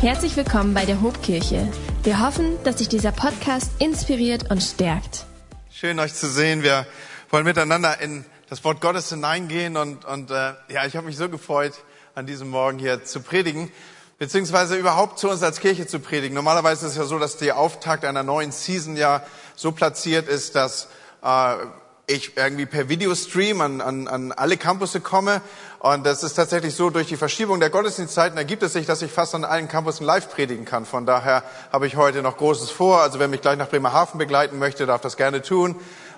Herzlich willkommen bei der Hobkirche. Wir hoffen, dass sich dieser Podcast inspiriert und stärkt. Schön euch zu sehen. Wir wollen miteinander in das Wort Gottes hineingehen und, und äh, ja, ich habe mich so gefreut, an diesem Morgen hier zu predigen, beziehungsweise überhaupt zu uns als Kirche zu predigen. Normalerweise ist es ja so, dass der Auftakt einer neuen Season ja so platziert ist, dass äh, ich irgendwie per Videostream an, an, an alle Campusse komme. Und das ist tatsächlich so, durch die Verschiebung der Gottesdienstzeiten ergibt es sich, dass ich fast an allen Campussen live predigen kann. Von daher habe ich heute noch Großes vor. Also wer mich gleich nach Bremerhaven begleiten möchte, darf das gerne tun.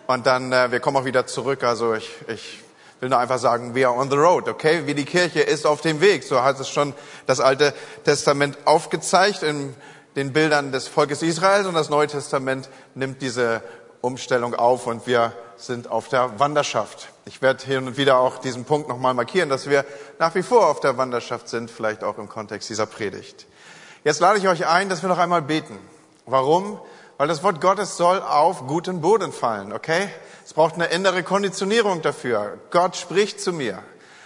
Und dann, äh, wir kommen auch wieder zurück. Also ich, ich will nur einfach sagen, we are on the road, okay? Wie die Kirche ist auf dem Weg. So hat es schon das Alte Testament aufgezeigt in den Bildern des Volkes Israels und das Neue Testament nimmt diese Umstellung auf und wir sind auf der Wanderschaft. Ich werde hin und wieder auch diesen Punkt nochmal markieren, dass wir nach wie vor auf der Wanderschaft sind, vielleicht auch im Kontext dieser Predigt. Jetzt lade ich euch ein, dass wir noch einmal beten. Warum? Weil das Wort Gottes soll auf guten Boden fallen, okay? Es braucht eine innere Konditionierung dafür. Gott spricht zu mir.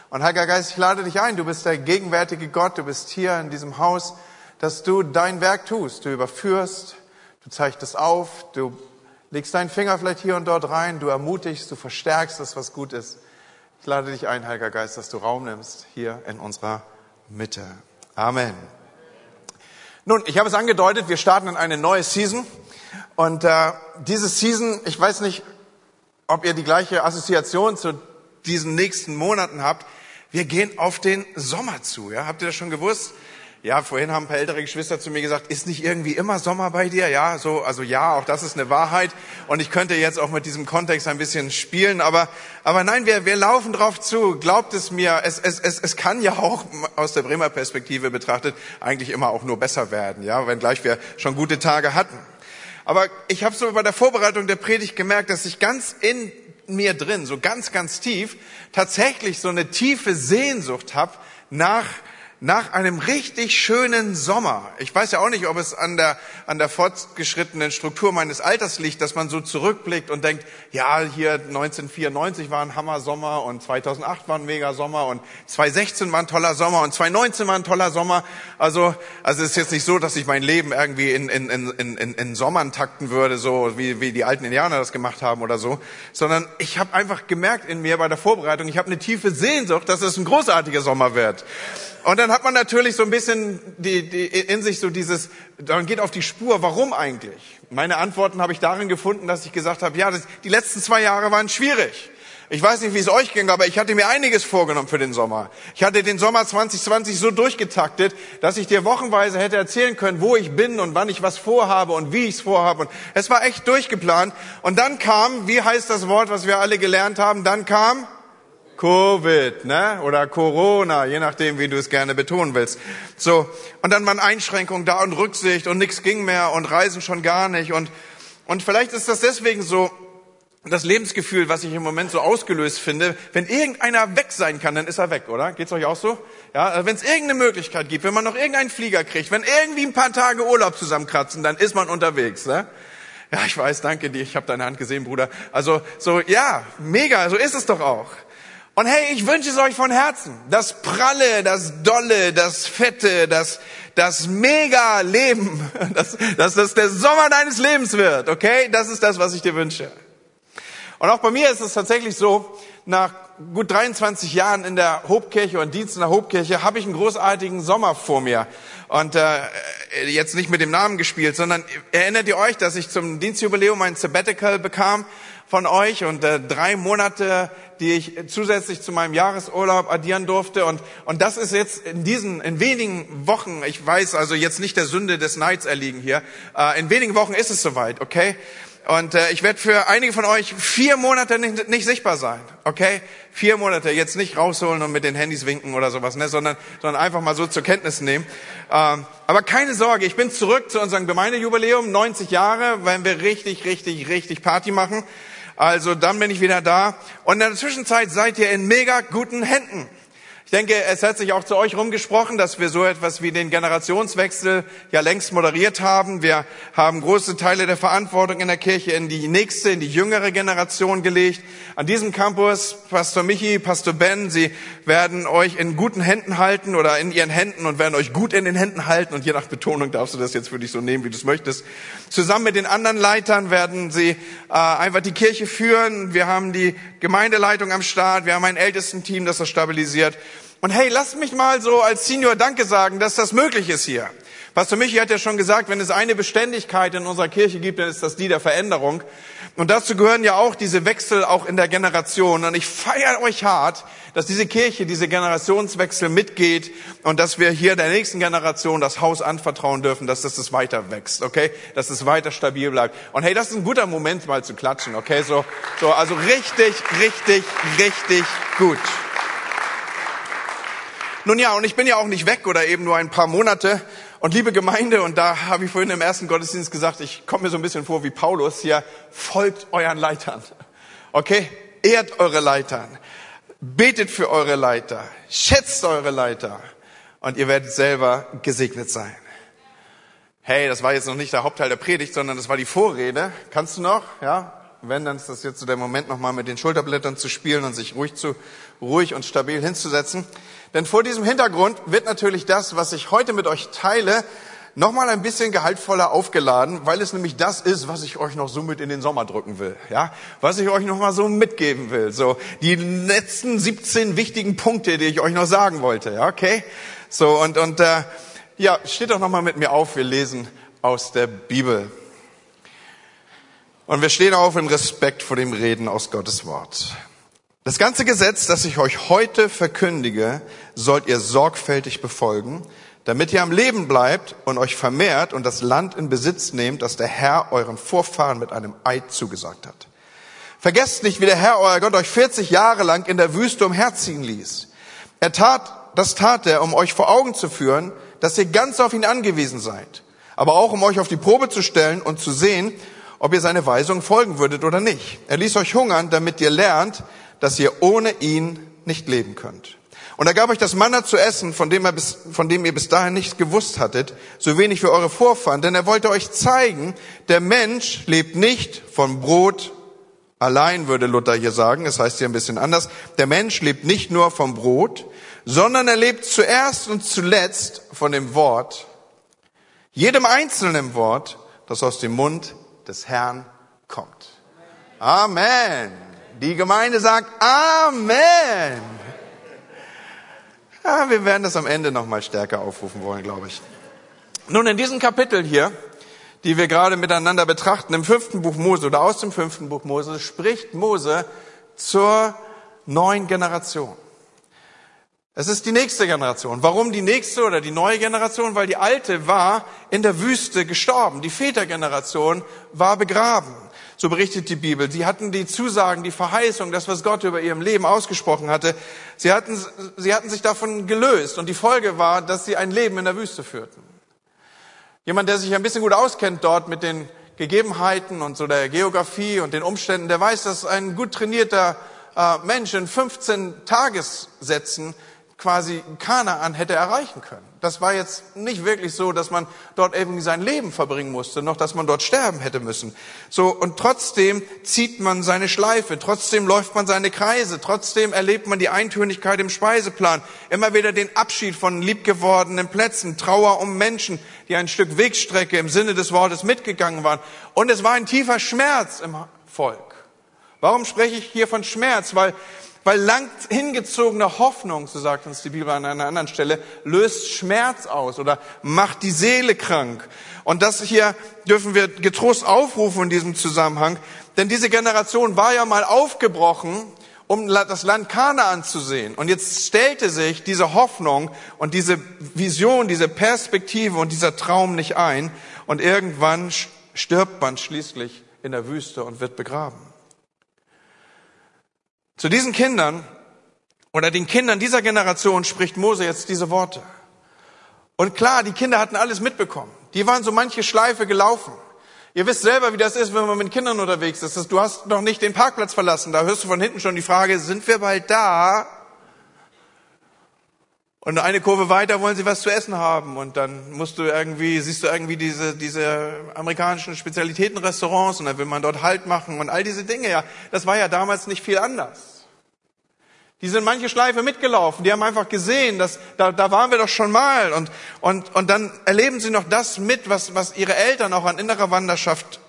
Und Heiliger Geist, ich lade dich ein, du bist der gegenwärtige Gott, du bist hier in diesem Haus, dass du dein Werk tust. Du überführst, du zeichnest auf, du legst deinen Finger vielleicht hier und dort rein, du ermutigst, du verstärkst das, was gut ist. Ich lade dich ein, Heiliger Geist, dass du Raum nimmst hier in unserer Mitte. Amen. Nun, ich habe es angedeutet, wir starten in eine neue Season. Und äh, diese Season, ich weiß nicht, ob ihr die gleiche Assoziation zu diesen nächsten Monaten habt. Wir gehen auf den Sommer zu. Ja? Habt ihr das schon gewusst? Ja, vorhin haben ein paar ältere Geschwister zu mir gesagt, ist nicht irgendwie immer Sommer bei dir? Ja, so, also ja, auch das ist eine Wahrheit. Und ich könnte jetzt auch mit diesem Kontext ein bisschen spielen, aber, aber nein, wir, wir laufen drauf zu. Glaubt es mir, es, es, es, es kann ja auch aus der Bremer Perspektive betrachtet eigentlich immer auch nur besser werden, ja, wenngleich wir schon gute Tage hatten. Aber ich habe so bei der Vorbereitung der Predigt gemerkt, dass ich ganz in mir drin, so ganz, ganz tief, tatsächlich so eine tiefe Sehnsucht habe nach nach einem richtig schönen Sommer. Ich weiß ja auch nicht, ob es an der, an der fortgeschrittenen Struktur meines Alters liegt, dass man so zurückblickt und denkt, ja, hier 1994 war ein Hammer-Sommer und 2008 war ein Mega-Sommer und 2016 war ein toller Sommer und 2019 war ein toller Sommer. Also, also es ist jetzt nicht so, dass ich mein Leben irgendwie in, in, in, in, in Sommern takten würde, so wie, wie die alten Indianer das gemacht haben oder so, sondern ich habe einfach gemerkt in mir bei der Vorbereitung, ich habe eine tiefe Sehnsucht, dass es ein großartiger Sommer wird. Und dann hat man natürlich so ein bisschen die, die, in sich so dieses, dann geht auf die Spur, warum eigentlich? Meine Antworten habe ich darin gefunden, dass ich gesagt habe, ja, das, die letzten zwei Jahre waren schwierig. Ich weiß nicht, wie es euch ging, aber ich hatte mir einiges vorgenommen für den Sommer. Ich hatte den Sommer 2020 so durchgetaktet, dass ich dir wochenweise hätte erzählen können, wo ich bin und wann ich was vorhabe und wie ich es vorhabe. Und es war echt durchgeplant. Und dann kam, wie heißt das Wort, was wir alle gelernt haben? Dann kam Covid, ne? Oder Corona, je nachdem, wie du es gerne betonen willst. So. Und dann waren Einschränkungen da und Rücksicht und nichts ging mehr und Reisen schon gar nicht. Und, und vielleicht ist das deswegen so, das Lebensgefühl, was ich im Moment so ausgelöst finde, wenn irgendeiner weg sein kann, dann ist er weg, oder? Geht's euch auch so? Ja, also wenn es irgendeine Möglichkeit gibt, wenn man noch irgendeinen Flieger kriegt, wenn irgendwie ein paar Tage Urlaub zusammenkratzen, dann ist man unterwegs, ne? Ja, ich weiß, danke dir, ich habe deine Hand gesehen, Bruder. Also so, ja, mega, so ist es doch auch. Und hey, ich wünsche es euch von Herzen. Das pralle, das dolle, das fette, das, das mega Leben, dass, dass das der Sommer deines Lebens wird, okay? Das ist das, was ich dir wünsche. Und auch bei mir ist es tatsächlich so, nach gut 23 Jahren in der Hobkirche und Dienst in der Hobkirche habe ich einen großartigen Sommer vor mir. Und äh, jetzt nicht mit dem Namen gespielt, sondern erinnert ihr euch, dass ich zum Dienstjubiläum ein Sabbatical bekam von euch und äh, drei Monate, die ich zusätzlich zu meinem Jahresurlaub addieren durfte. Und, und das ist jetzt in diesen, in wenigen Wochen, ich weiß also jetzt nicht der Sünde des Neids erliegen hier, äh, in wenigen Wochen ist es soweit, okay? Und äh, ich werde für einige von euch vier Monate nicht, nicht sichtbar sein, okay? Vier Monate, jetzt nicht rausholen und mit den Handys winken oder sowas, ne? sondern, sondern einfach mal so zur Kenntnis nehmen. Ähm, aber keine Sorge, ich bin zurück zu unserem Gemeindejubiläum, 90 Jahre, wenn wir richtig, richtig, richtig Party machen. Also dann bin ich wieder da. Und in der Zwischenzeit seid ihr in mega guten Händen. Ich denke, es hat sich auch zu euch rumgesprochen, dass wir so etwas wie den Generationswechsel ja längst moderiert haben. Wir haben große Teile der Verantwortung in der Kirche in die nächste, in die jüngere Generation gelegt. An diesem Campus, Pastor Michi, Pastor Ben, sie werden euch in guten Händen halten oder in ihren Händen und werden euch gut in den Händen halten. Und je nach Betonung darfst du das jetzt für dich so nehmen, wie du es möchtest. Zusammen mit den anderen Leitern werden sie äh, einfach die Kirche führen. Wir haben die Gemeindeleitung am Start. Wir haben ein Ältestenteam, das das stabilisiert. Und hey, lasst mich mal so als Senior Danke sagen, dass das möglich ist hier. Pastor Michi hat ja schon gesagt, wenn es eine Beständigkeit in unserer Kirche gibt, dann ist das die der Veränderung. Und dazu gehören ja auch diese Wechsel auch in der Generation. Und ich feiere euch hart, dass diese Kirche diese Generationswechsel mitgeht und dass wir hier der nächsten Generation das Haus anvertrauen dürfen, dass das, das weiter wächst, okay? Dass es weiter stabil bleibt. Und hey, das ist ein guter Moment mal zu klatschen, okay? So, so, also richtig, richtig, richtig gut. Nun ja, und ich bin ja auch nicht weg oder eben nur ein paar Monate. Und liebe Gemeinde, und da habe ich vorhin im ersten Gottesdienst gesagt, ich komme mir so ein bisschen vor wie Paulus hier, folgt euren Leitern. Okay? Ehrt eure Leitern. Betet für eure Leiter. Schätzt eure Leiter. Und ihr werdet selber gesegnet sein. Hey, das war jetzt noch nicht der Hauptteil der Predigt, sondern das war die Vorrede. Kannst du noch? Ja? Wenn, dann ist das jetzt so der Moment, nochmal mit den Schulterblättern zu spielen und sich ruhig zu, ruhig und stabil hinzusetzen. Denn vor diesem Hintergrund wird natürlich das, was ich heute mit euch teile, nochmal ein bisschen gehaltvoller aufgeladen, weil es nämlich das ist, was ich euch noch so mit in den Sommer drücken will, ja, was ich euch nochmal so mitgeben will, so die letzten 17 wichtigen Punkte, die ich euch noch sagen wollte, ja, okay, so und und äh, ja, steht doch nochmal mit mir auf, wir lesen aus der Bibel. Und wir stehen auf im Respekt vor dem Reden aus Gottes Wort. Das ganze Gesetz, das ich euch heute verkündige, sollt ihr sorgfältig befolgen, damit ihr am Leben bleibt und euch vermehrt und das Land in Besitz nehmt, das der Herr euren Vorfahren mit einem Eid zugesagt hat. Vergesst nicht, wie der Herr euer Gott euch 40 Jahre lang in der Wüste umherziehen ließ. Er tat, das tat er, um euch vor Augen zu führen, dass ihr ganz auf ihn angewiesen seid, aber auch um euch auf die Probe zu stellen und zu sehen, ob ihr seine Weisung folgen würdet oder nicht. Er ließ euch hungern, damit ihr lernt, dass ihr ohne ihn nicht leben könnt. Und er gab euch das Manna zu essen, von dem, bis, von dem ihr bis dahin nichts gewusst hattet, so wenig wie eure Vorfahren, denn er wollte euch zeigen, der Mensch lebt nicht von Brot allein, würde Luther hier sagen, es das heißt hier ein bisschen anders, der Mensch lebt nicht nur vom Brot, sondern er lebt zuerst und zuletzt von dem Wort, jedem einzelnen Wort, das aus dem Mund des Herrn kommt. Amen. Die Gemeinde sagt Amen. Ja, wir werden das am Ende nochmal stärker aufrufen wollen, glaube ich. Nun, in diesem Kapitel hier, die wir gerade miteinander betrachten, im fünften Buch Mose oder aus dem fünften Buch Mose, spricht Mose zur neuen Generation. Es ist die nächste Generation. Warum die nächste oder die neue Generation? Weil die alte war in der Wüste gestorben. Die Vätergeneration war begraben. So berichtet die Bibel. Sie hatten die Zusagen, die Verheißung, das, was Gott über ihrem Leben ausgesprochen hatte. Sie hatten, sie hatten sich davon gelöst. Und die Folge war, dass sie ein Leben in der Wüste führten. Jemand, der sich ein bisschen gut auskennt dort mit den Gegebenheiten und so der Geografie und den Umständen, der weiß, dass ein gut trainierter äh, Mensch in 15 Tagessätzen quasi Kanaan hätte erreichen können. Das war jetzt nicht wirklich so, dass man dort irgendwie sein Leben verbringen musste, noch dass man dort sterben hätte müssen. So, und trotzdem zieht man seine Schleife, trotzdem läuft man seine Kreise, trotzdem erlebt man die Eintönigkeit im Speiseplan, immer wieder den Abschied von liebgewordenen Plätzen, Trauer um Menschen, die ein Stück Wegstrecke im Sinne des Wortes mitgegangen waren. Und es war ein tiefer Schmerz im Volk. Warum spreche ich hier von Schmerz? Weil weil lang hingezogene Hoffnung, so sagt uns die Bibel an einer anderen Stelle, löst Schmerz aus oder macht die Seele krank. Und das hier dürfen wir getrost aufrufen in diesem Zusammenhang, denn diese Generation war ja mal aufgebrochen, um das Land Kanaan zu sehen. Und jetzt stellte sich diese Hoffnung und diese Vision, diese Perspektive und dieser Traum nicht ein. Und irgendwann stirbt man schließlich in der Wüste und wird begraben. Zu diesen Kindern oder den Kindern dieser Generation spricht Mose jetzt diese Worte. Und klar, die Kinder hatten alles mitbekommen. Die waren so manche Schleife gelaufen. Ihr wisst selber, wie das ist, wenn man mit Kindern unterwegs ist. Du hast noch nicht den Parkplatz verlassen. Da hörst du von hinten schon die Frage, sind wir bald da? Und eine Kurve weiter wollen sie was zu essen haben und dann musst du irgendwie, siehst du irgendwie diese, diese amerikanischen Spezialitätenrestaurants und dann will man dort Halt machen und all diese Dinge. Ja, das war ja damals nicht viel anders. Die sind manche Schleife mitgelaufen, die haben einfach gesehen, dass da, da waren wir doch schon mal und, und, und dann erleben sie noch das mit, was, was ihre Eltern auch an innerer Wanderschaft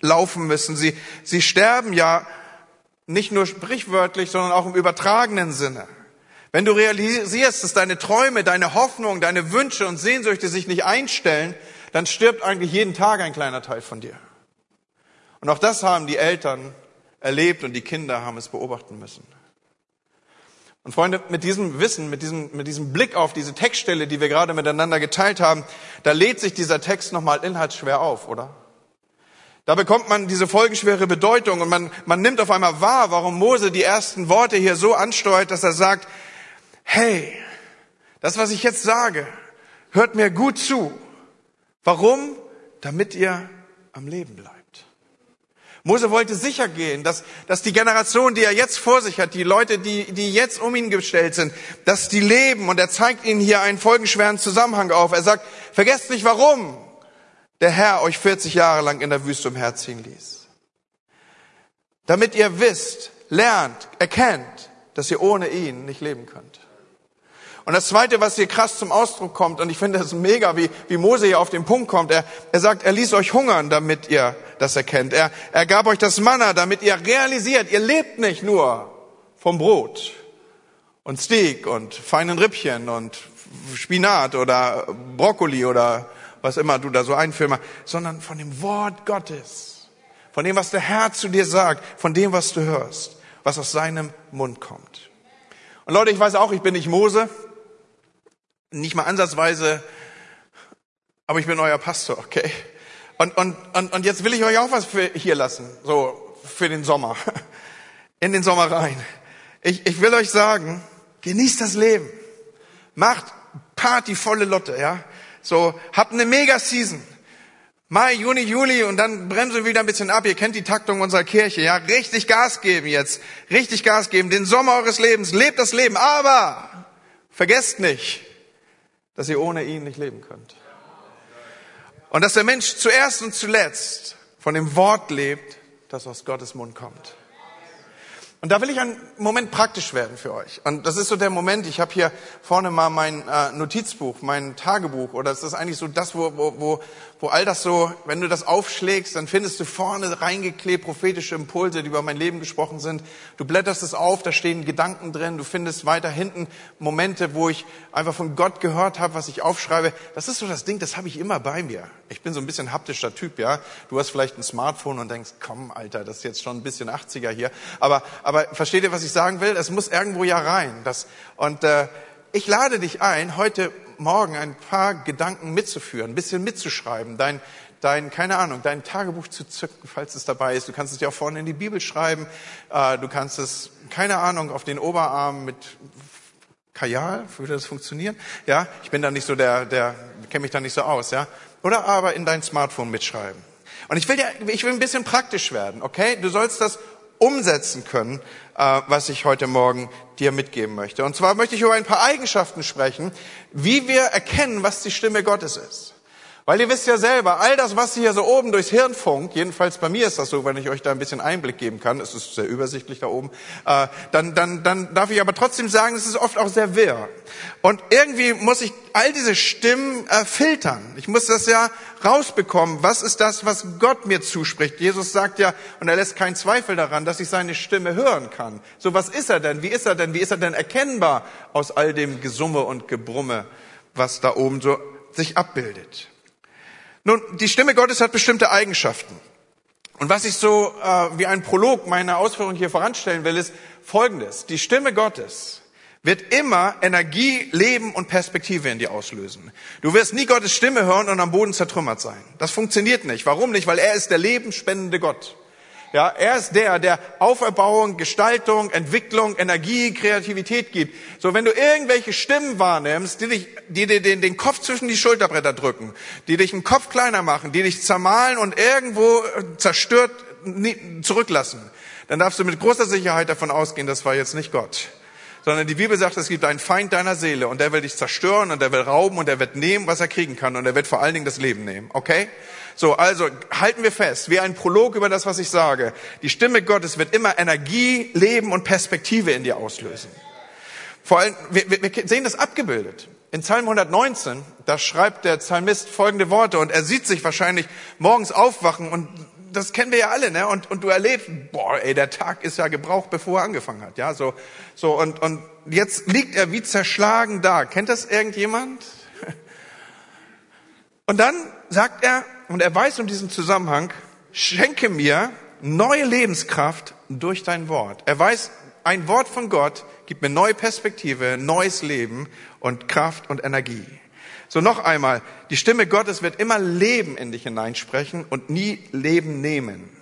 laufen müssen. Sie, sie sterben ja nicht nur sprichwörtlich, sondern auch im übertragenen Sinne. Wenn du realisierst, dass deine Träume, deine Hoffnungen, deine Wünsche und Sehnsüchte sich nicht einstellen, dann stirbt eigentlich jeden Tag ein kleiner Teil von dir. Und auch das haben die Eltern erlebt und die Kinder haben es beobachten müssen. Und Freunde, mit diesem Wissen, mit diesem, mit diesem Blick auf diese Textstelle, die wir gerade miteinander geteilt haben, da lädt sich dieser Text nochmal inhaltsschwer auf, oder? Da bekommt man diese folgenschwere Bedeutung und man, man nimmt auf einmal wahr, warum Mose die ersten Worte hier so ansteuert, dass er sagt, hey, das, was ich jetzt sage, hört mir gut zu. Warum? Damit ihr am Leben bleibt. Mose wollte sicher gehen, dass, dass die Generation, die er jetzt vor sich hat, die Leute, die, die jetzt um ihn gestellt sind, dass die leben. Und er zeigt ihnen hier einen folgenschweren Zusammenhang auf. Er sagt, vergesst nicht, warum der Herr euch 40 Jahre lang in der Wüste umherziehen ließ. Damit ihr wisst, lernt, erkennt, dass ihr ohne ihn nicht leben könnt. Und das Zweite, was hier krass zum Ausdruck kommt, und ich finde das mega, wie, wie Mose hier auf den Punkt kommt, er, er sagt, er ließ euch hungern, damit ihr das erkennt. Er, er gab euch das Manna, damit ihr realisiert, ihr lebt nicht nur vom Brot und Steak und feinen Rippchen und Spinat oder Brokkoli oder was immer du da so einfilmst, sondern von dem Wort Gottes, von dem, was der Herr zu dir sagt, von dem, was du hörst, was aus seinem Mund kommt. Und Leute, ich weiß auch, ich bin nicht Mose, nicht mal ansatzweise, aber ich bin euer Pastor, okay? Und, und, und, und jetzt will ich euch auch was für hier lassen, so für den Sommer, in den Sommer rein. Ich, ich will euch sagen, genießt das Leben. Macht Party volle Lotte, ja? So, habt eine Mega-Season. Mai, Juni, Juli und dann bremsen wir wieder ein bisschen ab. Ihr kennt die Taktung unserer Kirche, ja? Richtig Gas geben jetzt. Richtig Gas geben. Den Sommer eures Lebens. Lebt das Leben. Aber vergesst nicht, dass ihr ohne ihn nicht leben könnt. Und dass der Mensch zuerst und zuletzt von dem Wort lebt, das aus Gottes Mund kommt. Und da will ich einen Moment praktisch werden für euch. Und das ist so der Moment, ich habe hier vorne mal mein äh, Notizbuch, mein Tagebuch, oder es ist eigentlich so das, wo, wo, wo, wo all das so, wenn du das aufschlägst, dann findest du vorne reingeklebt prophetische Impulse, die über mein Leben gesprochen sind. Du blätterst es auf, da stehen Gedanken drin, du findest weiter hinten Momente, wo ich einfach von Gott gehört habe, was ich aufschreibe. Das ist so das Ding, das habe ich immer bei mir. Ich bin so ein bisschen haptischer Typ, ja. Du hast vielleicht ein Smartphone und denkst, komm, Alter, das ist jetzt schon ein bisschen 80er hier. Aber, aber versteht ihr, was ich sagen will? Es muss irgendwo ja rein. Das, und äh, ich lade dich ein, heute Morgen ein paar Gedanken mitzuführen, ein bisschen mitzuschreiben, dein, dein, keine Ahnung, dein Tagebuch zu zücken, falls es dabei ist. Du kannst es dir auch vorne in die Bibel schreiben. Äh, du kannst es, keine Ahnung, auf den Oberarm mit Kajal, würde das funktionieren? Ja, ich bin da nicht so der, der, kenne mich da nicht so aus, ja. Oder aber in dein Smartphone mitschreiben. Und ich will dir, ich will ein bisschen praktisch werden, okay? Du sollst das umsetzen können, was ich heute Morgen dir mitgeben möchte. Und zwar möchte ich über ein paar Eigenschaften sprechen, wie wir erkennen, was die Stimme Gottes ist. Weil ihr wisst ja selber, all das, was hier so oben durchs Hirn funkt, jedenfalls bei mir ist das so, wenn ich euch da ein bisschen Einblick geben kann, es ist sehr übersichtlich da oben, äh, dann, dann, dann darf ich aber trotzdem sagen, es ist oft auch sehr wirr. Und irgendwie muss ich all diese Stimmen äh, filtern. Ich muss das ja rausbekommen. Was ist das, was Gott mir zuspricht? Jesus sagt ja, und er lässt keinen Zweifel daran, dass ich seine Stimme hören kann. So, was ist er denn? Wie ist er denn? Wie ist er denn erkennbar aus all dem Gesumme und Gebrumme, was da oben so sich abbildet? Nun, die Stimme Gottes hat bestimmte Eigenschaften. Und was ich so äh, wie ein Prolog meiner Ausführung hier voranstellen will, ist Folgendes. Die Stimme Gottes wird immer Energie, Leben und Perspektive in dir auslösen. Du wirst nie Gottes Stimme hören und am Boden zertrümmert sein. Das funktioniert nicht. Warum nicht? Weil er ist der lebensspendende Gott. Ja, er ist der, der Auferbauung, Gestaltung, Entwicklung, Energie, Kreativität gibt. So, wenn du irgendwelche Stimmen wahrnimmst, die dich, die dir den, den Kopf zwischen die Schulterbretter drücken, die dich einen Kopf kleiner machen, die dich zermahlen und irgendwo äh, zerstört zurücklassen, dann darfst du mit großer Sicherheit davon ausgehen, das war jetzt nicht Gott, sondern die Bibel sagt, es gibt einen Feind deiner Seele und der will dich zerstören und der will rauben und der wird nehmen, was er kriegen kann und er wird vor allen Dingen das Leben nehmen. Okay? So, also halten wir fest, wie ein Prolog über das, was ich sage. Die Stimme Gottes wird immer Energie, Leben und Perspektive in dir auslösen. Vor allem, wir, wir sehen das abgebildet. In Psalm 119, da schreibt der Psalmist folgende Worte und er sieht sich wahrscheinlich morgens aufwachen und das kennen wir ja alle, ne? Und, und du erlebst, boah, ey, der Tag ist ja gebraucht, bevor er angefangen hat, ja? So, so und, und jetzt liegt er wie zerschlagen da. Kennt das irgendjemand? Und dann sagt er, und er weiß um diesen Zusammenhang, schenke mir neue Lebenskraft durch dein Wort. Er weiß, ein Wort von Gott gibt mir neue Perspektive, neues Leben und Kraft und Energie. So noch einmal, die Stimme Gottes wird immer Leben in dich hineinsprechen und nie Leben nehmen.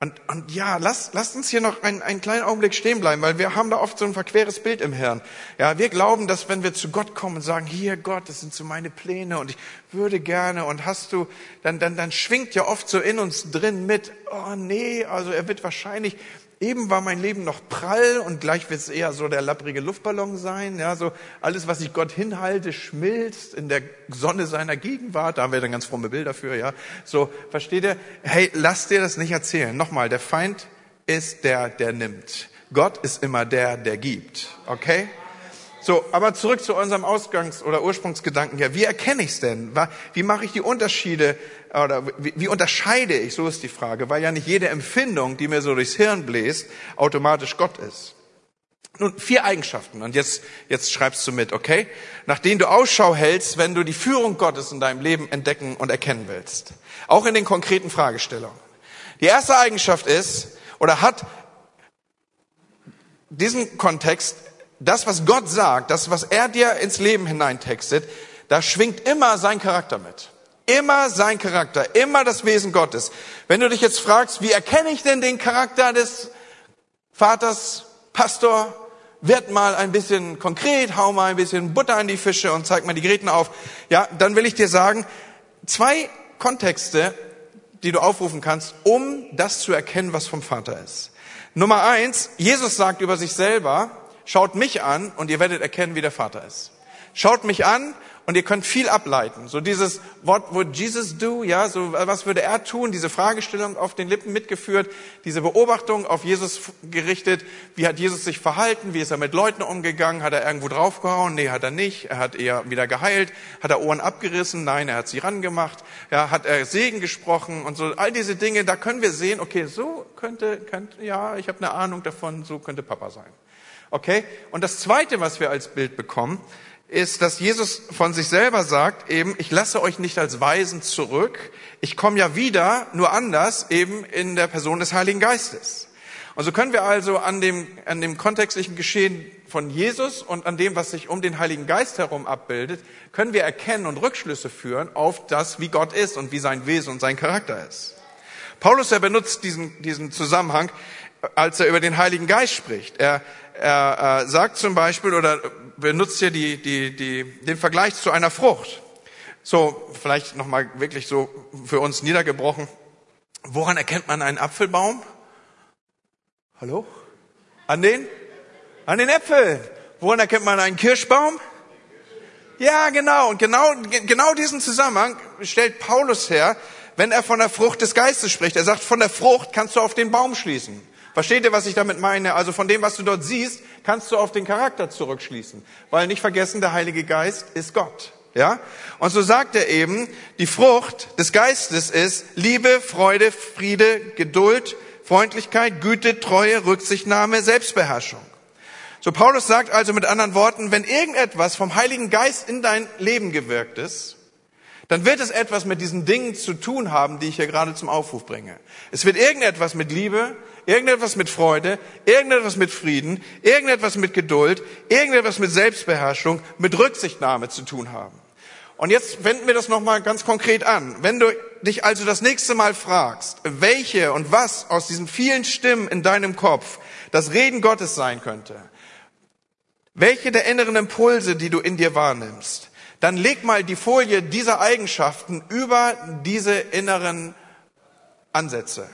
Und, und ja, lasst lass uns hier noch einen, einen kleinen Augenblick stehen bleiben, weil wir haben da oft so ein verqueres Bild im Hirn. Ja, wir glauben, dass wenn wir zu Gott kommen und sagen, hier Gott, das sind so meine Pläne und ich würde gerne und hast du, dann, dann, dann schwingt ja oft so in uns drin mit, oh nee, also er wird wahrscheinlich Eben war mein Leben noch prall und gleich wird es eher so der lapprige Luftballon sein. Ja, so alles, was ich Gott hinhalte, schmilzt in der Sonne seiner Gegenwart. Da haben wir dann ganz fromme Bilder für. Ja, so versteht ihr? Hey, lass dir das nicht erzählen. Nochmal, der Feind ist der, der nimmt. Gott ist immer der, der gibt. Okay? So, aber zurück zu unserem Ausgangs- oder Ursprungsgedanken hier. Wie erkenne ich es denn? Wie mache ich die Unterschiede oder wie, unterscheide ich? So ist die Frage, weil ja nicht jede Empfindung, die mir so durchs Hirn bläst, automatisch Gott ist. Nun, vier Eigenschaften. Und jetzt, jetzt schreibst du mit, okay? Nach denen du Ausschau hältst, wenn du die Führung Gottes in deinem Leben entdecken und erkennen willst. Auch in den konkreten Fragestellungen. Die erste Eigenschaft ist, oder hat diesen Kontext, das, was Gott sagt, das, was er dir ins Leben hineintextet, da schwingt immer sein Charakter mit. Immer sein Charakter, immer das Wesen Gottes. Wenn du dich jetzt fragst, wie erkenne ich denn den Charakter des Vaters, Pastor, wird mal ein bisschen konkret, hau mal ein bisschen Butter an die Fische und zeig mal die Gräten auf. Ja, dann will ich dir sagen, zwei Kontexte, die du aufrufen kannst, um das zu erkennen, was vom Vater ist. Nummer eins, Jesus sagt über sich selber, schaut mich an und ihr werdet erkennen, wie der Vater ist. Schaut mich an und ihr könnt viel ableiten. So dieses What would Jesus do? Ja, so was würde er tun? Diese Fragestellung auf den Lippen mitgeführt, diese Beobachtung auf Jesus gerichtet. Wie hat Jesus sich verhalten? Wie ist er mit Leuten umgegangen? Hat er irgendwo draufgehauen? Nee, hat er nicht. Er hat eher wieder geheilt. Hat er Ohren abgerissen? Nein, er hat sie rangemacht. Ja, hat er Segen gesprochen und so. All diese Dinge, da können wir sehen, okay, so könnte, könnte ja, ich habe eine Ahnung davon, so könnte Papa sein. Okay? Und das zweite, was wir als Bild bekommen, ist, dass Jesus von sich selber sagt, eben, ich lasse euch nicht als Weisen zurück, ich komme ja wieder, nur anders, eben in der Person des Heiligen Geistes. Und so können wir also an dem, an dem kontextlichen Geschehen von Jesus und an dem, was sich um den Heiligen Geist herum abbildet, können wir erkennen und Rückschlüsse führen auf das, wie Gott ist und wie sein Wesen und sein Charakter ist. Paulus, er benutzt diesen, diesen Zusammenhang, als er über den Heiligen Geist spricht. Er, er äh, sagt zum Beispiel oder benutzt hier die, die, die, den Vergleich zu einer Frucht. So, vielleicht nochmal wirklich so für uns niedergebrochen. Woran erkennt man einen Apfelbaum? Hallo? An den? An den Äpfeln. Woran erkennt man einen Kirschbaum? Ja, genau. Und genau, genau diesen Zusammenhang stellt Paulus her, wenn er von der Frucht des Geistes spricht. Er sagt, von der Frucht kannst du auf den Baum schließen. Versteht ihr, was ich damit meine? Also von dem, was du dort siehst, kannst du auf den Charakter zurückschließen. Weil nicht vergessen, der Heilige Geist ist Gott. Ja? Und so sagt er eben, die Frucht des Geistes ist Liebe, Freude, Friede, Geduld, Freundlichkeit, Güte, Treue, Rücksichtnahme, Selbstbeherrschung. So Paulus sagt also mit anderen Worten, wenn irgendetwas vom Heiligen Geist in dein Leben gewirkt ist, dann wird es etwas mit diesen Dingen zu tun haben, die ich hier gerade zum Aufruf bringe. Es wird irgendetwas mit Liebe, irgendetwas mit Freude, irgendetwas mit Frieden, irgendetwas mit Geduld, irgendetwas mit Selbstbeherrschung, mit Rücksichtnahme zu tun haben. Und jetzt wenden wir das nochmal ganz konkret an. Wenn du dich also das nächste Mal fragst, welche und was aus diesen vielen Stimmen in deinem Kopf das Reden Gottes sein könnte, welche der inneren Impulse, die du in dir wahrnimmst, dann leg mal die Folie dieser Eigenschaften über diese inneren Ansätze.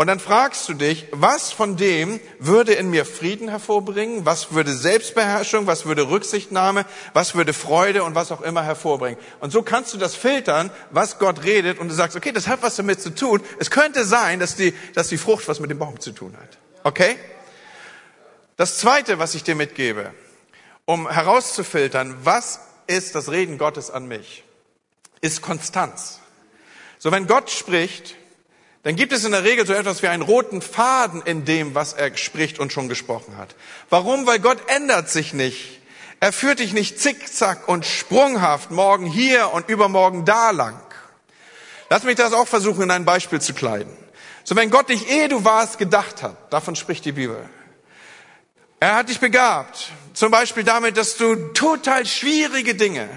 Und dann fragst du dich, was von dem würde in mir Frieden hervorbringen? Was würde Selbstbeherrschung? Was würde Rücksichtnahme? Was würde Freude und was auch immer hervorbringen? Und so kannst du das filtern, was Gott redet und du sagst, okay, das hat was damit zu tun. Es könnte sein, dass die, dass die Frucht was mit dem Baum zu tun hat. Okay? Das zweite, was ich dir mitgebe, um herauszufiltern, was ist das Reden Gottes an mich, ist Konstanz. So, wenn Gott spricht, dann gibt es in der Regel so etwas wie einen roten Faden in dem, was er spricht und schon gesprochen hat. Warum? Weil Gott ändert sich nicht. Er führt dich nicht zickzack und sprunghaft morgen hier und übermorgen da lang. Lass mich das auch versuchen, in ein Beispiel zu kleiden. So, wenn Gott dich, ehe du warst, gedacht hat, davon spricht die Bibel. Er hat dich begabt, zum Beispiel damit, dass du total schwierige Dinge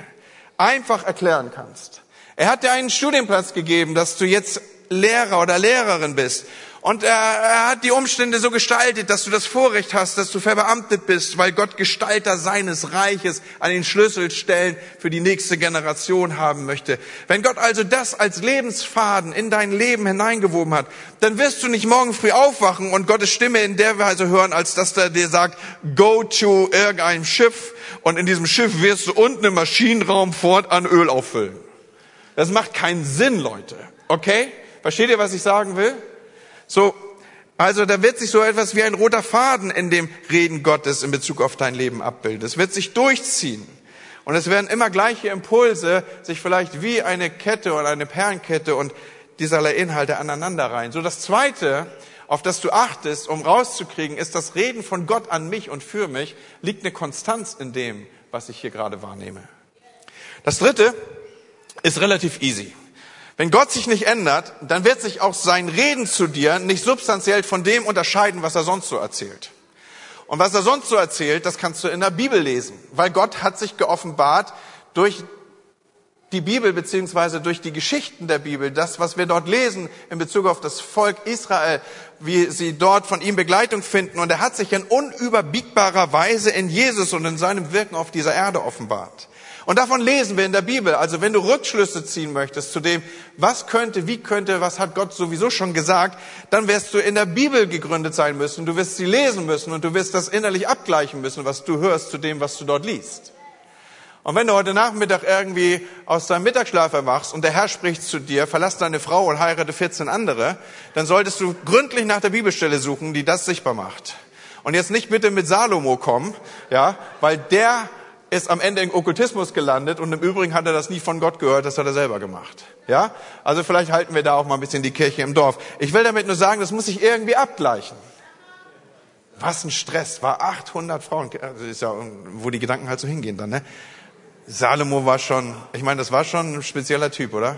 einfach erklären kannst. Er hat dir einen Studienplatz gegeben, dass du jetzt Lehrer oder Lehrerin bist. Und er, er hat die Umstände so gestaltet, dass du das Vorrecht hast, dass du verbeamtet bist, weil Gott Gestalter seines Reiches an den Schlüsselstellen für die nächste Generation haben möchte. Wenn Gott also das als Lebensfaden in dein Leben hineingewoben hat, dann wirst du nicht morgen früh aufwachen und Gottes Stimme in der Weise hören, als dass er dir sagt, go to irgendeinem Schiff und in diesem Schiff wirst du unten im Maschinenraum fortan Öl auffüllen. Das macht keinen Sinn, Leute. Okay? Versteht ihr, was ich sagen will? So, also da wird sich so etwas wie ein roter Faden in dem Reden Gottes in Bezug auf dein Leben abbilden. Es wird sich durchziehen. Und es werden immer gleiche Impulse sich vielleicht wie eine Kette oder eine Perlenkette und dieserlei Inhalte aneinander rein. So das zweite, auf das du achtest, um rauszukriegen, ist das Reden von Gott an mich und für mich, liegt eine Konstanz in dem, was ich hier gerade wahrnehme. Das dritte ist relativ easy. Wenn Gott sich nicht ändert, dann wird sich auch sein Reden zu dir nicht substanziell von dem unterscheiden, was er sonst so erzählt. Und was er sonst so erzählt, das kannst du in der Bibel lesen, weil Gott hat sich geoffenbart durch die Bibel beziehungsweise durch die Geschichten der Bibel, das, was wir dort lesen in Bezug auf das Volk Israel, wie sie dort von ihm Begleitung finden. Und er hat sich in unüberbiegbarer Weise in Jesus und in seinem Wirken auf dieser Erde offenbart. Und davon lesen wir in der Bibel. Also wenn du Rückschlüsse ziehen möchtest zu dem, was könnte, wie könnte, was hat Gott sowieso schon gesagt, dann wirst du in der Bibel gegründet sein müssen. Du wirst sie lesen müssen und du wirst das innerlich abgleichen müssen, was du hörst zu dem, was du dort liest. Und wenn du heute Nachmittag irgendwie aus deinem Mittagsschlaf erwachst und der Herr spricht zu dir, verlass deine Frau und heirate 14 andere, dann solltest du gründlich nach der Bibelstelle suchen, die das sichtbar macht. Und jetzt nicht bitte mit Salomo kommen, ja, weil der ist am Ende im Okkultismus gelandet und im Übrigen hat er das nie von Gott gehört, das hat er selber gemacht. Ja? Also vielleicht halten wir da auch mal ein bisschen die Kirche im Dorf. Ich will damit nur sagen, das muss sich irgendwie abgleichen. Was ein Stress, war 800 Frauen, also ist ja, wo die Gedanken halt so hingehen dann, ne? Salomo war schon, ich meine, das war schon ein spezieller Typ, oder?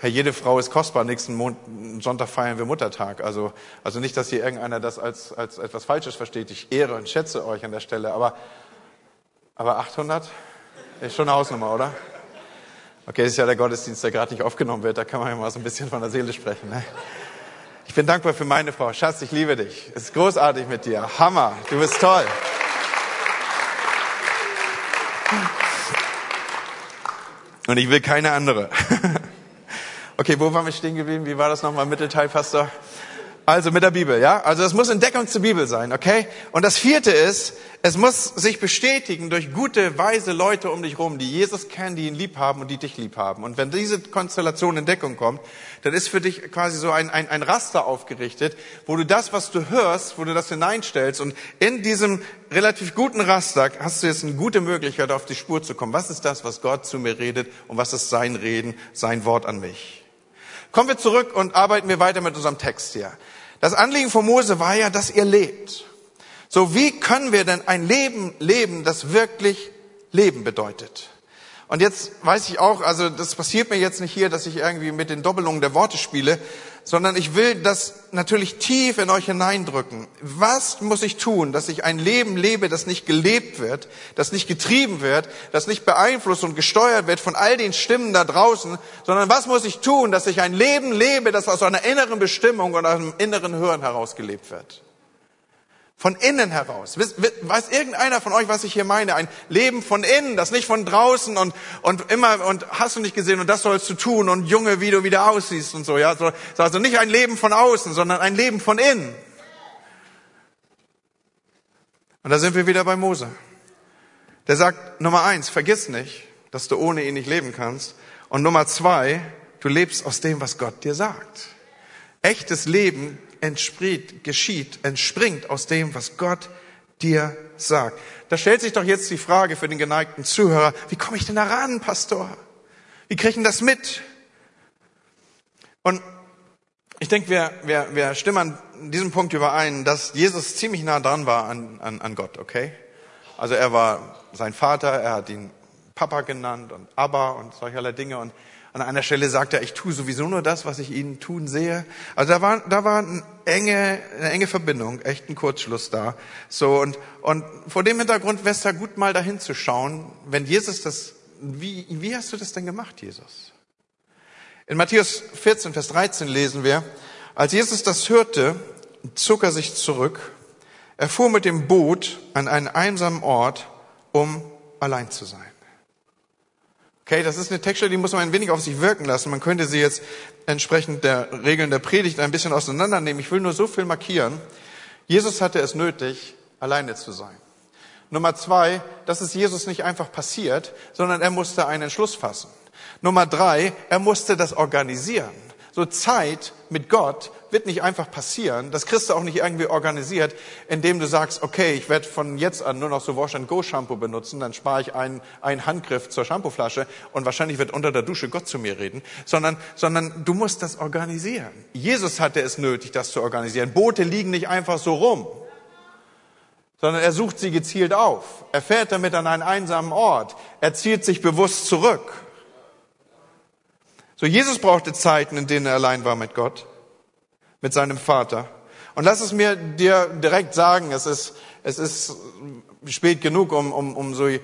Herr, jede Frau ist kostbar. Nächsten Mond, Sonntag feiern wir Muttertag. Also, also nicht, dass hier irgendeiner das als, als etwas Falsches versteht. Ich ehre und schätze euch an der Stelle. Aber aber 800 ist schon eine Hausnummer, oder? Okay, das ist ja der Gottesdienst, der gerade nicht aufgenommen wird. Da kann man ja mal so ein bisschen von der Seele sprechen. Ne? Ich bin dankbar für meine Frau. Schatz, ich liebe dich. Es ist großartig mit dir. Hammer. Du bist toll. Und ich will keine andere. Okay, wo waren wir stehen geblieben? Wie war das nochmal? Mittelteil, Pastor? Also mit der Bibel, ja? Also es muss in Deckung zur Bibel sein, okay? Und das vierte ist, es muss sich bestätigen durch gute, weise Leute um dich rum, die Jesus kennen, die ihn lieb haben und die dich lieb haben. Und wenn diese Konstellation in Deckung kommt, dann ist für dich quasi so ein, ein, ein Raster aufgerichtet, wo du das, was du hörst, wo du das hineinstellst und in diesem relativ guten Raster hast du jetzt eine gute Möglichkeit, auf die Spur zu kommen. Was ist das, was Gott zu mir redet und was ist sein Reden, sein Wort an mich? Kommen wir zurück und arbeiten wir weiter mit unserem Text hier. Das Anliegen von Mose war ja, dass ihr lebt. So, wie können wir denn ein Leben leben, das wirklich Leben bedeutet? Und jetzt weiß ich auch, also das passiert mir jetzt nicht hier, dass ich irgendwie mit den Doppelungen der Worte spiele, sondern ich will das natürlich tief in euch hineindrücken. Was muss ich tun, dass ich ein Leben lebe, das nicht gelebt wird, das nicht getrieben wird, das nicht beeinflusst und gesteuert wird von all den Stimmen da draußen, sondern was muss ich tun, dass ich ein Leben lebe, das aus einer inneren Bestimmung und einem inneren Hören herausgelebt wird? Von innen heraus. Weiß irgendeiner von euch, was ich hier meine? Ein Leben von innen, das nicht von draußen und, und immer, und hast du nicht gesehen und das sollst du tun und Junge, wie du wieder aussiehst und so, ja. Also nicht ein Leben von außen, sondern ein Leben von innen. Und da sind wir wieder bei Mose. Der sagt, Nummer eins, vergiss nicht, dass du ohne ihn nicht leben kannst. Und Nummer zwei, du lebst aus dem, was Gott dir sagt. Echtes Leben entspricht, geschieht, entspringt aus dem, was Gott dir sagt. Da stellt sich doch jetzt die Frage für den geneigten Zuhörer, wie komme ich denn da ran, Pastor? Wie kriege ich denn das mit? Und ich denke, wir, wir, wir stimmen an diesem Punkt überein, dass Jesus ziemlich nah dran war an, an, an Gott, okay? Also er war sein Vater, er hat ihn Papa genannt und Abba und solcherlei Dinge und an einer Stelle sagt er, ich tue sowieso nur das, was ich ihnen tun sehe. Also da war, da war eine enge, eine enge Verbindung, echt ein Kurzschluss da. So und, und vor dem Hintergrund wäre es da gut mal dahin zu schauen, wenn Jesus das, wie, wie hast du das denn gemacht, Jesus? In Matthäus 14, Vers 13 lesen wir, als Jesus das hörte, zog er sich zurück. Er fuhr mit dem Boot an einen einsamen Ort, um allein zu sein. Okay, das ist eine Textstelle, die muss man ein wenig auf sich wirken lassen. Man könnte sie jetzt entsprechend der Regeln der Predigt ein bisschen auseinandernehmen. Ich will nur so viel markieren. Jesus hatte es nötig, alleine zu sein. Nummer zwei, das ist Jesus nicht einfach passiert, sondern er musste einen Entschluss fassen. Nummer drei, er musste das organisieren. So Zeit mit Gott wird nicht einfach passieren. Das kriegst du auch nicht irgendwie organisiert, indem du sagst, okay, ich werde von jetzt an nur noch so Wash and Go Shampoo benutzen, dann spare ich einen, einen Handgriff zur Shampooflasche und wahrscheinlich wird unter der Dusche Gott zu mir reden, sondern, sondern du musst das organisieren. Jesus hatte es nötig, das zu organisieren. Boote liegen nicht einfach so rum, sondern er sucht sie gezielt auf. Er fährt damit an einen einsamen Ort. Er zieht sich bewusst zurück. So, Jesus brauchte Zeiten, in denen er allein war mit Gott mit seinem Vater. Und lass es mir dir direkt sagen, es ist, es ist spät genug, um, um, um so die,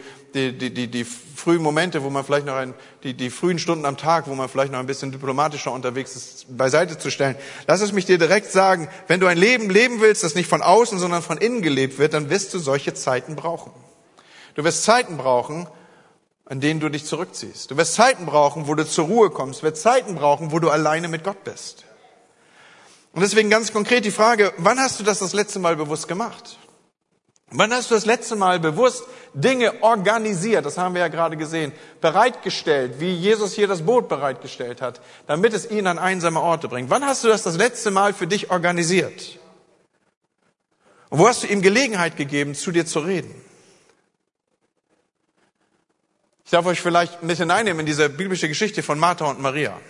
die, die, die frühen Momente, wo man vielleicht noch ein, die, die frühen Stunden am Tag, wo man vielleicht noch ein bisschen diplomatischer unterwegs ist, beiseite zu stellen. Lass es mich dir direkt sagen, wenn du ein Leben leben willst, das nicht von außen, sondern von innen gelebt wird, dann wirst du solche Zeiten brauchen. Du wirst Zeiten brauchen, an denen du dich zurückziehst. Du wirst Zeiten brauchen, wo du zur Ruhe kommst. Du wirst Zeiten brauchen, wo du alleine mit Gott bist. Und deswegen ganz konkret die Frage, wann hast du das das letzte Mal bewusst gemacht? Wann hast du das letzte Mal bewusst Dinge organisiert, das haben wir ja gerade gesehen, bereitgestellt, wie Jesus hier das Boot bereitgestellt hat, damit es ihn an einsame Orte bringt? Wann hast du das das letzte Mal für dich organisiert? Und wo hast du ihm Gelegenheit gegeben, zu dir zu reden? Ich darf euch vielleicht ein bisschen einnehmen in diese biblische Geschichte von Martha und Maria.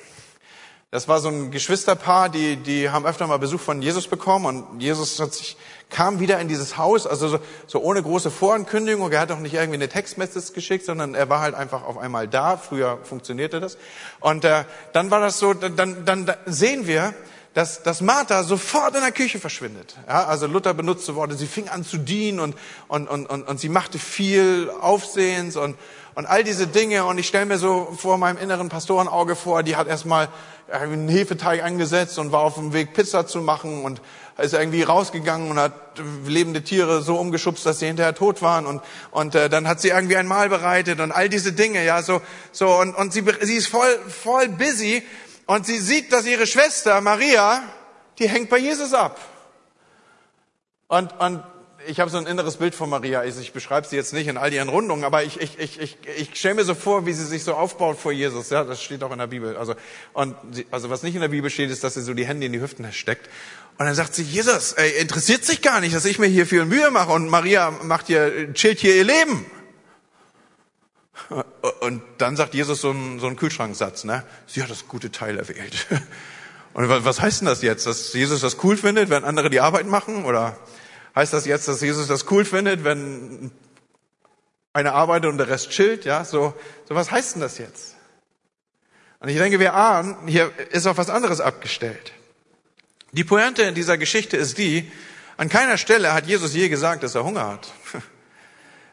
Das war so ein Geschwisterpaar, die, die haben öfter mal Besuch von Jesus bekommen und Jesus hat sich, kam wieder in dieses Haus, also so, so ohne große Vorankündigung. Er hat auch nicht irgendwie eine Textmessage geschickt, sondern er war halt einfach auf einmal da. Früher funktionierte das. Und äh, dann war das so, dann, dann, dann sehen wir, dass, dass Martha sofort in der Küche verschwindet. Ja, also Luther benutzte Worte, sie fing an zu dienen und, und, und, und, und sie machte viel Aufsehens und, und all diese Dinge. Und ich stelle mir so vor meinem inneren Pastorenauge vor, die hat erstmal einen Hefeteig angesetzt und war auf dem Weg, Pizza zu machen und ist irgendwie rausgegangen und hat lebende Tiere so umgeschubst, dass sie hinterher tot waren und und äh, dann hat sie irgendwie ein Mahl bereitet und all diese Dinge, ja so so und und sie sie ist voll voll busy und sie sieht, dass ihre Schwester Maria, die hängt bei Jesus ab. Und und ich habe so ein inneres Bild von Maria. Ich beschreibe sie jetzt nicht in all ihren Rundungen, aber ich, ich, ich, ich, ich stelle mir so vor, wie sie sich so aufbaut vor Jesus. Ja, das steht auch in der Bibel. Also, und sie, also was nicht in der Bibel steht, ist, dass sie so die Hände in die Hüften steckt. Und dann sagt sie, Jesus, ey, interessiert sich gar nicht, dass ich mir hier viel Mühe mache und Maria macht hier, chillt hier ihr Leben. Und dann sagt Jesus so einen, so einen Kühlschranksatz, ne? Sie hat das gute Teil erwählt. Und was heißt denn das jetzt? Dass Jesus das cool findet, wenn andere die Arbeit machen? Oder Heißt das jetzt, dass Jesus das cool findet, wenn eine arbeitet und der Rest chillt? Ja, so, so was heißt denn das jetzt? Und ich denke, wir ahnen, hier ist auf was anderes abgestellt. Die Pointe in dieser Geschichte ist die, an keiner Stelle hat Jesus je gesagt, dass er Hunger hat.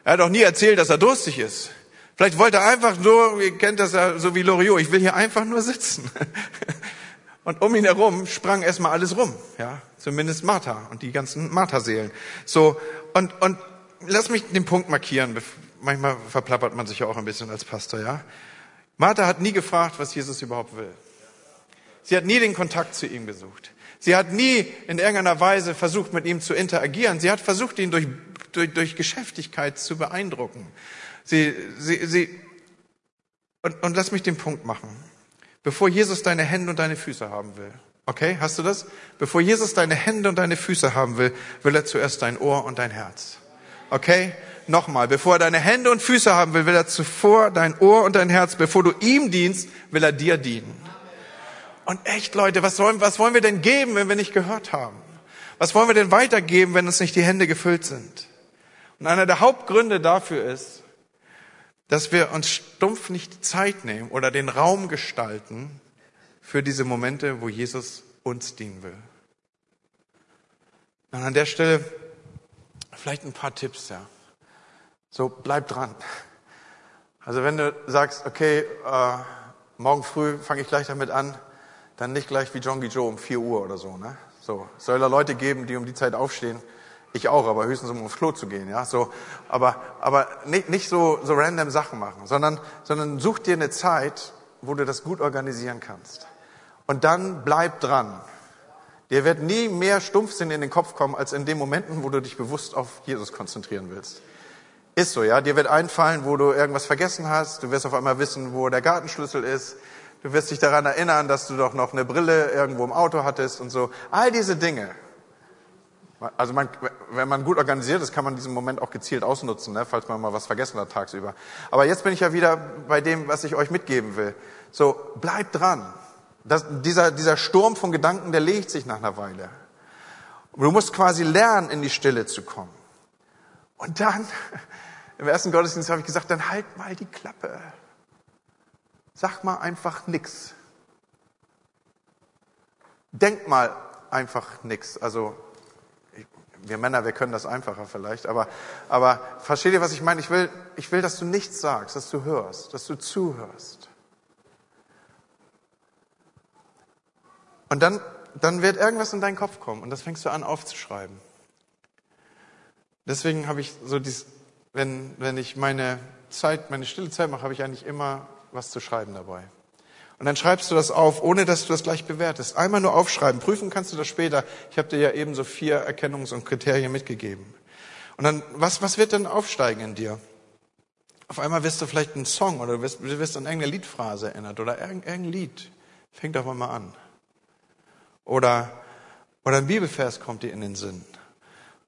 Er hat auch nie erzählt, dass er durstig ist. Vielleicht wollte er einfach nur, ihr kennt das ja so wie Loriot, ich will hier einfach nur sitzen. Und um ihn herum sprang erstmal alles rum, ja. Zumindest Martha und die ganzen Martha-Seelen. So, und, und lass mich den Punkt markieren. Manchmal verplappert man sich ja auch ein bisschen als Pastor, ja. Martha hat nie gefragt, was Jesus überhaupt will. Sie hat nie den Kontakt zu ihm gesucht. Sie hat nie in irgendeiner Weise versucht, mit ihm zu interagieren. Sie hat versucht, ihn durch, durch, durch Geschäftigkeit zu beeindrucken. Sie, sie, sie, und, und lass mich den Punkt machen. Bevor Jesus deine Hände und deine Füße haben will, okay, hast du das? Bevor Jesus deine Hände und deine Füße haben will, will er zuerst dein Ohr und dein Herz. Okay? Nochmal, bevor er deine Hände und Füße haben will, will er zuvor dein Ohr und dein Herz. Bevor du ihm dienst, will er dir dienen. Und echt, Leute, was wollen, was wollen wir denn geben, wenn wir nicht gehört haben? Was wollen wir denn weitergeben, wenn uns nicht die Hände gefüllt sind? Und einer der Hauptgründe dafür ist, dass wir uns stumpf nicht die Zeit nehmen oder den Raum gestalten für diese Momente, wo Jesus uns dienen will. Und an der Stelle vielleicht ein paar Tipps, ja. So, bleib dran. Also wenn du sagst, okay, äh, morgen früh fange ich gleich damit an, dann nicht gleich wie John Joe um 4 Uhr oder so. Ne? So soll da Leute geben, die um die Zeit aufstehen. Ich auch, aber höchstens um aufs Klo zu gehen, ja. So, aber aber nicht, nicht so so random Sachen machen, sondern sondern such dir eine Zeit, wo du das gut organisieren kannst. Und dann bleib dran. Dir wird nie mehr Stumpfsinn in den Kopf kommen, als in den Momenten, wo du dich bewusst auf Jesus konzentrieren willst. Ist so, ja. Dir wird einfallen, wo du irgendwas vergessen hast. Du wirst auf einmal wissen, wo der Gartenschlüssel ist. Du wirst dich daran erinnern, dass du doch noch eine Brille irgendwo im Auto hattest und so. All diese Dinge. Also man, wenn man gut organisiert ist, kann man diesen Moment auch gezielt ausnutzen, ne, falls man mal was vergessen hat tagsüber. Aber jetzt bin ich ja wieder bei dem, was ich euch mitgeben will. So, bleibt dran. Das, dieser, dieser Sturm von Gedanken, der legt sich nach einer Weile. Du musst quasi lernen, in die Stille zu kommen. Und dann, im ersten Gottesdienst habe ich gesagt, dann halt mal die Klappe. Sag mal einfach nix. Denk mal einfach nix. Also wir Männer, wir können das einfacher vielleicht, aber, aber versteh dir, was ich meine? Ich will, ich will, dass du nichts sagst, dass du hörst, dass du zuhörst. Und dann, dann wird irgendwas in deinen Kopf kommen und das fängst du an aufzuschreiben. Deswegen habe ich so dies, wenn, wenn ich meine Zeit, meine stille Zeit mache, habe ich eigentlich immer was zu schreiben dabei. Und dann schreibst du das auf, ohne dass du das gleich bewertest. Einmal nur aufschreiben. Prüfen kannst du das später. Ich habe dir ja eben so vier Erkennungs- und Kriterien mitgegeben. Und dann, was, was wird dann aufsteigen in dir? Auf einmal wirst du vielleicht einen Song oder du wirst, du wirst an irgendeine Liedphrase erinnert oder irgendein Lied. Fängt doch mal an. Oder, oder ein Bibelvers kommt dir in den Sinn.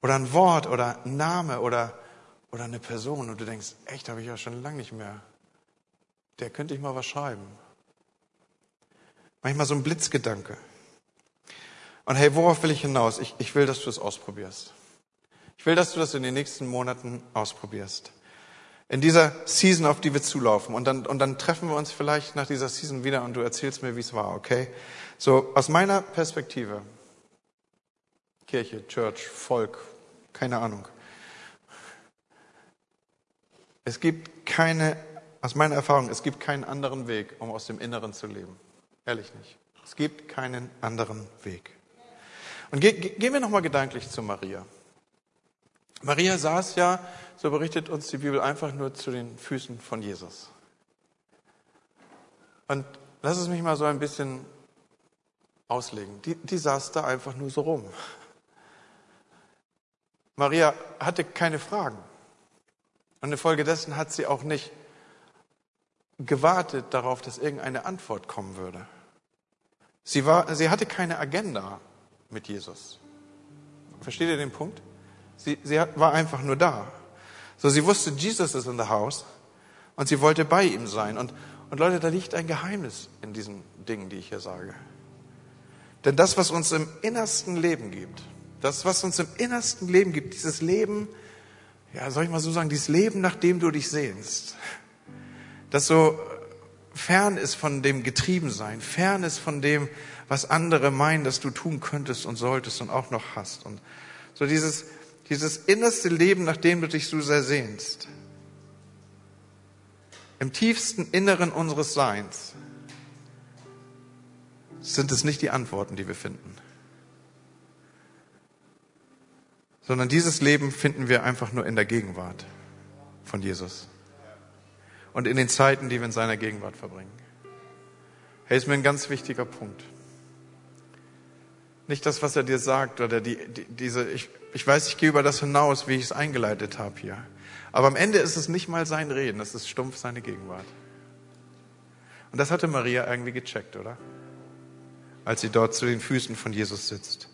Oder ein Wort oder ein Name oder, oder eine Person und du denkst, echt, habe ich ja schon lange nicht mehr der könnte ich mal was schreiben. Manchmal so ein Blitzgedanke. Und hey, worauf will ich hinaus? Ich, ich will, dass du es ausprobierst. Ich will, dass du das in den nächsten Monaten ausprobierst. In dieser Season, auf die wir zulaufen. Und dann, und dann treffen wir uns vielleicht nach dieser Season wieder und du erzählst mir, wie es war, okay? So, aus meiner Perspektive. Kirche, Church, Volk, keine Ahnung. Es gibt keine aus meiner Erfahrung, es gibt keinen anderen Weg, um aus dem Inneren zu leben. Ehrlich nicht. Es gibt keinen anderen Weg. Und ge gehen wir nochmal gedanklich zu Maria. Maria saß ja, so berichtet uns die Bibel, einfach nur zu den Füßen von Jesus. Und lass es mich mal so ein bisschen auslegen. Die, die saß da einfach nur so rum. Maria hatte keine Fragen. Und infolgedessen hat sie auch nicht gewartet darauf, dass irgendeine Antwort kommen würde. Sie, war, sie hatte keine Agenda mit Jesus. Versteht ihr den Punkt? Sie, sie war einfach nur da. So, sie wusste, Jesus ist in the house und sie wollte bei ihm sein. Und, und Leute, da liegt ein Geheimnis in diesen Dingen, die ich hier sage. Denn das, was uns im innersten Leben gibt, das, was uns im innersten Leben gibt, dieses Leben, ja, soll ich mal so sagen, dieses Leben, nach dem du dich sehnst, das so fern ist von dem Getriebensein, fern ist von dem, was andere meinen, dass du tun könntest und solltest und auch noch hast. Und so dieses, dieses innerste Leben, nach dem du dich so sehr sehnst. Im tiefsten Inneren unseres Seins. sind es nicht die Antworten, die wir finden, sondern dieses Leben finden wir einfach nur in der Gegenwart von Jesus und in den Zeiten, die wir in seiner Gegenwart verbringen. Hey, ist mir ein ganz wichtiger Punkt. Nicht das, was er dir sagt oder die, die, diese, ich, ich weiß, ich gehe über das hinaus, wie ich es eingeleitet habe hier. Aber am Ende ist es nicht mal sein Reden, es ist stumpf seine Gegenwart. Und das hatte Maria irgendwie gecheckt, oder? Als sie dort zu den Füßen von Jesus sitzt.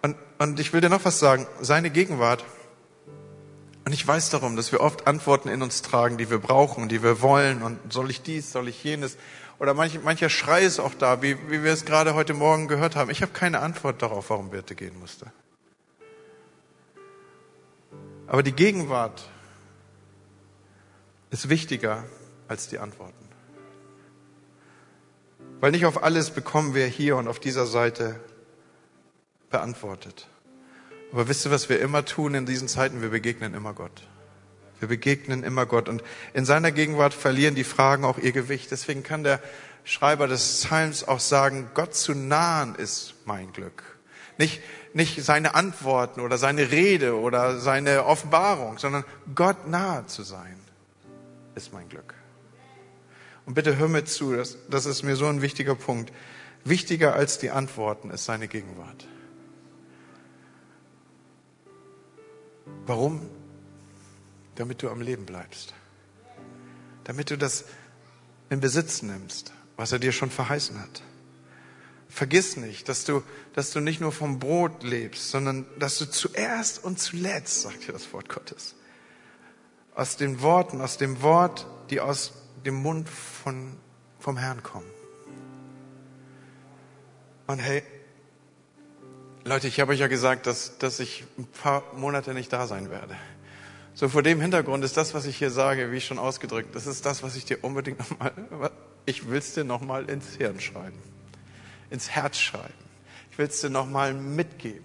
Und, und ich will dir noch was sagen. Seine Gegenwart, und ich weiß darum, dass wir oft Antworten in uns tragen, die wir brauchen, die wir wollen. Und soll ich dies, soll ich jenes? Oder manch, mancher Schrei ist auch da, wie, wie wir es gerade heute Morgen gehört haben. Ich habe keine Antwort darauf, warum Birte gehen musste. Aber die Gegenwart ist wichtiger als die Antworten. Weil nicht auf alles bekommen wir hier und auf dieser Seite beantwortet. Aber wisst ihr, was wir immer tun in diesen Zeiten? Wir begegnen immer Gott. Wir begegnen immer Gott. Und in seiner Gegenwart verlieren die Fragen auch ihr Gewicht. Deswegen kann der Schreiber des Psalms auch sagen, Gott zu nahen ist mein Glück. Nicht, nicht seine Antworten oder seine Rede oder seine Offenbarung, sondern Gott nahe zu sein ist mein Glück. Und bitte hör mir zu, das, das ist mir so ein wichtiger Punkt. Wichtiger als die Antworten ist seine Gegenwart. Warum? damit du am Leben bleibst. Damit du das in Besitz nimmst, was er dir schon verheißen hat. Vergiss nicht, dass du, dass du nicht nur vom Brot lebst, sondern dass du zuerst und zuletzt, sagt dir das Wort Gottes, aus den Worten, aus dem Wort, die aus dem Mund von, vom Herrn kommen. Und hey, Leute, ich habe euch ja gesagt, dass, dass ich ein paar Monate nicht da sein werde. So vor dem Hintergrund ist das, was ich hier sage, wie schon ausgedrückt, das ist das, was ich dir unbedingt nochmal, ich will es dir nochmal ins Hirn schreiben, ins Herz schreiben. Ich will es dir nochmal mitgeben.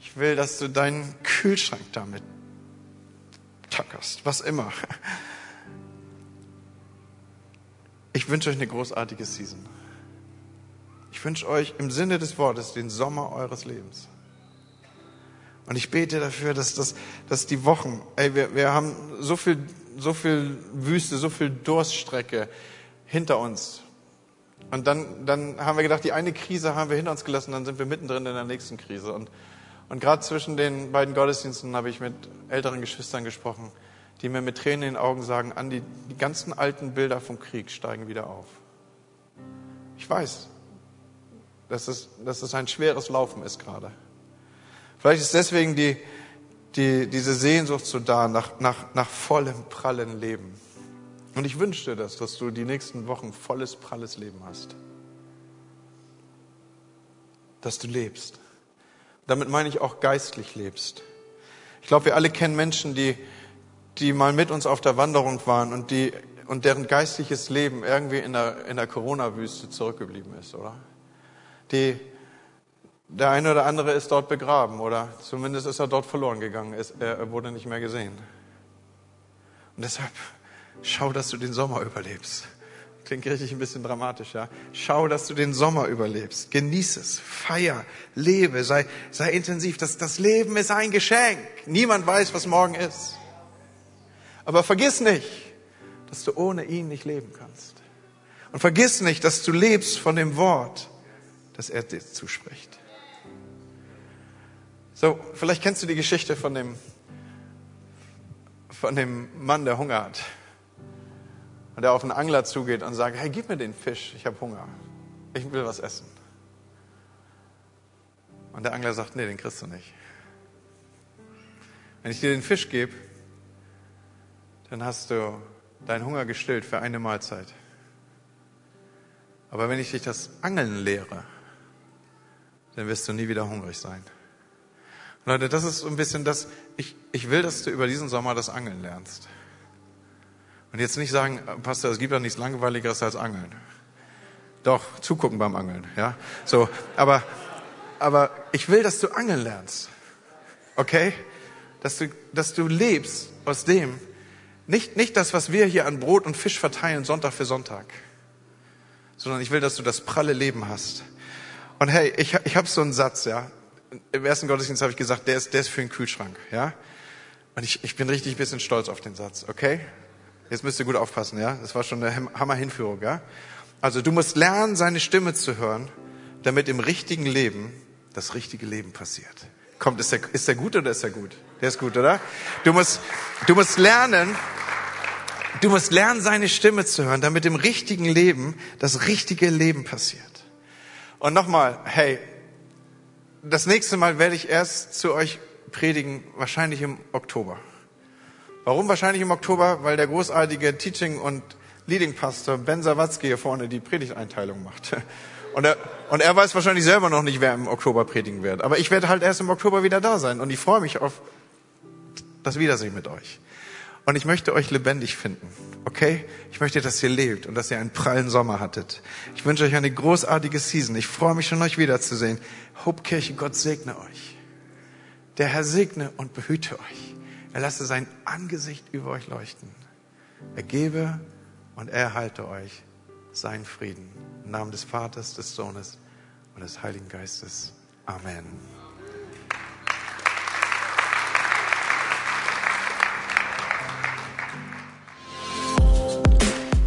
Ich will, dass du deinen Kühlschrank damit tackerst, was immer. Ich wünsche euch eine großartige Season. Ich wünsche euch im Sinne des Wortes den Sommer eures Lebens. Und ich bete dafür, dass, dass, dass die Wochen, ey, wir, wir haben so viel, so viel Wüste, so viel Durststrecke hinter uns. Und dann, dann haben wir gedacht, die eine Krise haben wir hinter uns gelassen, dann sind wir mittendrin in der nächsten Krise. Und, und gerade zwischen den beiden Gottesdiensten habe ich mit älteren Geschwistern gesprochen, die mir mit Tränen in den Augen sagen, Andi, die ganzen alten Bilder vom Krieg steigen wieder auf. Ich weiß, dass es, dass es ein schweres Laufen ist gerade. Vielleicht ist deswegen die, die, diese Sehnsucht so da nach, nach, nach vollem, prallen Leben. Und ich wünsche dir das, dass du die nächsten Wochen volles, pralles Leben hast. Dass du lebst. Damit meine ich auch geistlich lebst. Ich glaube, wir alle kennen Menschen, die, die mal mit uns auf der Wanderung waren und, die, und deren geistliches Leben irgendwie in der, in der Corona-Wüste zurückgeblieben ist, oder? Die, der eine oder andere ist dort begraben oder zumindest ist er dort verloren gegangen. Er wurde nicht mehr gesehen. Und deshalb schau, dass du den Sommer überlebst. Klingt richtig ein bisschen dramatisch, ja. Schau, dass du den Sommer überlebst. Genieß es. Feier. Lebe. Sei, sei intensiv. Das, das Leben ist ein Geschenk. Niemand weiß, was morgen ist. Aber vergiss nicht, dass du ohne ihn nicht leben kannst. Und vergiss nicht, dass du lebst von dem Wort, das er dir zuspricht. So, vielleicht kennst du die Geschichte von dem, von dem Mann, der Hunger hat. Und der auf einen Angler zugeht und sagt, hey, gib mir den Fisch, ich habe Hunger. Ich will was essen. Und der Angler sagt, nee, den kriegst du nicht. Wenn ich dir den Fisch gebe, dann hast du deinen Hunger gestillt für eine Mahlzeit. Aber wenn ich dich das Angeln lehre, dann wirst du nie wieder hungrig sein. Leute, das ist so ein bisschen das, ich, ich will, dass du über diesen Sommer das Angeln lernst. Und jetzt nicht sagen, Pastor, es gibt ja nichts Langweiligeres als Angeln. Doch, zugucken beim Angeln, ja. So, aber, aber ich will, dass du Angeln lernst. Okay? Dass du, dass du lebst aus dem, nicht, nicht das, was wir hier an Brot und Fisch verteilen, Sonntag für Sonntag, sondern ich will, dass du das pralle Leben hast. Und hey, ich, ich habe so einen Satz, ja. Im ersten Gottesdienst habe ich gesagt, der ist, der ist für den Kühlschrank, ja. Und ich, ich bin richtig ein bisschen stolz auf den Satz, okay? Jetzt müsst ihr gut aufpassen, ja. Das war schon eine Hammer-Hinführung, ja. Also du musst lernen, seine Stimme zu hören, damit im richtigen Leben das richtige Leben passiert. Kommt, ist der, ist der gut oder ist der gut? Der ist gut, oder? Du musst, du musst lernen, du musst lernen, seine Stimme zu hören, damit im richtigen Leben das richtige Leben passiert. Und nochmal, hey, das nächste Mal werde ich erst zu euch predigen, wahrscheinlich im Oktober. Warum wahrscheinlich im Oktober? Weil der großartige Teaching- und Leading-Pastor Ben Sawatzki hier vorne die Predigteinteilung macht. Und er, und er weiß wahrscheinlich selber noch nicht, wer im Oktober predigen wird. Aber ich werde halt erst im Oktober wieder da sein und ich freue mich auf das Wiedersehen mit euch. Und ich möchte euch lebendig finden. Okay? Ich möchte, dass ihr lebt und dass ihr einen prallen Sommer hattet. Ich wünsche euch eine großartige Season. Ich freue mich schon, euch wiederzusehen. Hope Kirche, Gott segne euch. Der Herr segne und behüte euch. Er lasse sein Angesicht über euch leuchten. Er gebe und er erhalte euch seinen Frieden. Im Namen des Vaters, des Sohnes und des Heiligen Geistes. Amen.